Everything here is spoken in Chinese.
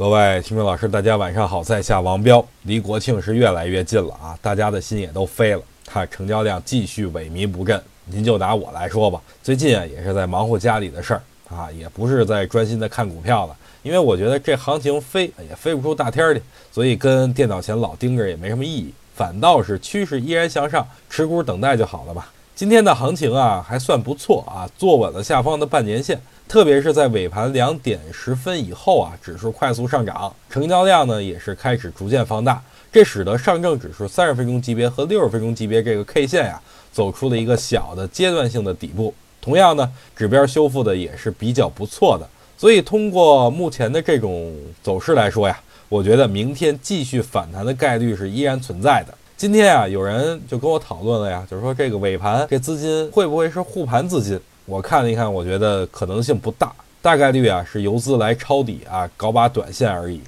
各位听众老师，大家晚上好，在下王彪。离国庆是越来越近了啊，大家的心也都飞了，看成交量继续萎靡不振。您就拿我来说吧，最近啊也是在忙活家里的事儿啊，也不是在专心的看股票了，因为我觉得这行情飞也飞不出大天儿去，所以跟电脑前老盯着也没什么意义，反倒是趋势依然向上，持股等待就好了吧。今天的行情啊还算不错啊，坐稳了下方的半年线，特别是在尾盘两点十分以后啊，指数快速上涨，成交量呢也是开始逐渐放大，这使得上证指数三十分钟级别和六十分钟级别这个 K 线呀，走出了一个小的阶段性的底部。同样呢，指标修复的也是比较不错的，所以通过目前的这种走势来说呀，我觉得明天继续反弹的概率是依然存在的。今天啊，有人就跟我讨论了呀，就是说这个尾盘这资金会不会是护盘资金？我看了一看，我觉得可能性不大，大概率啊是游资来抄底啊，搞把短线而已。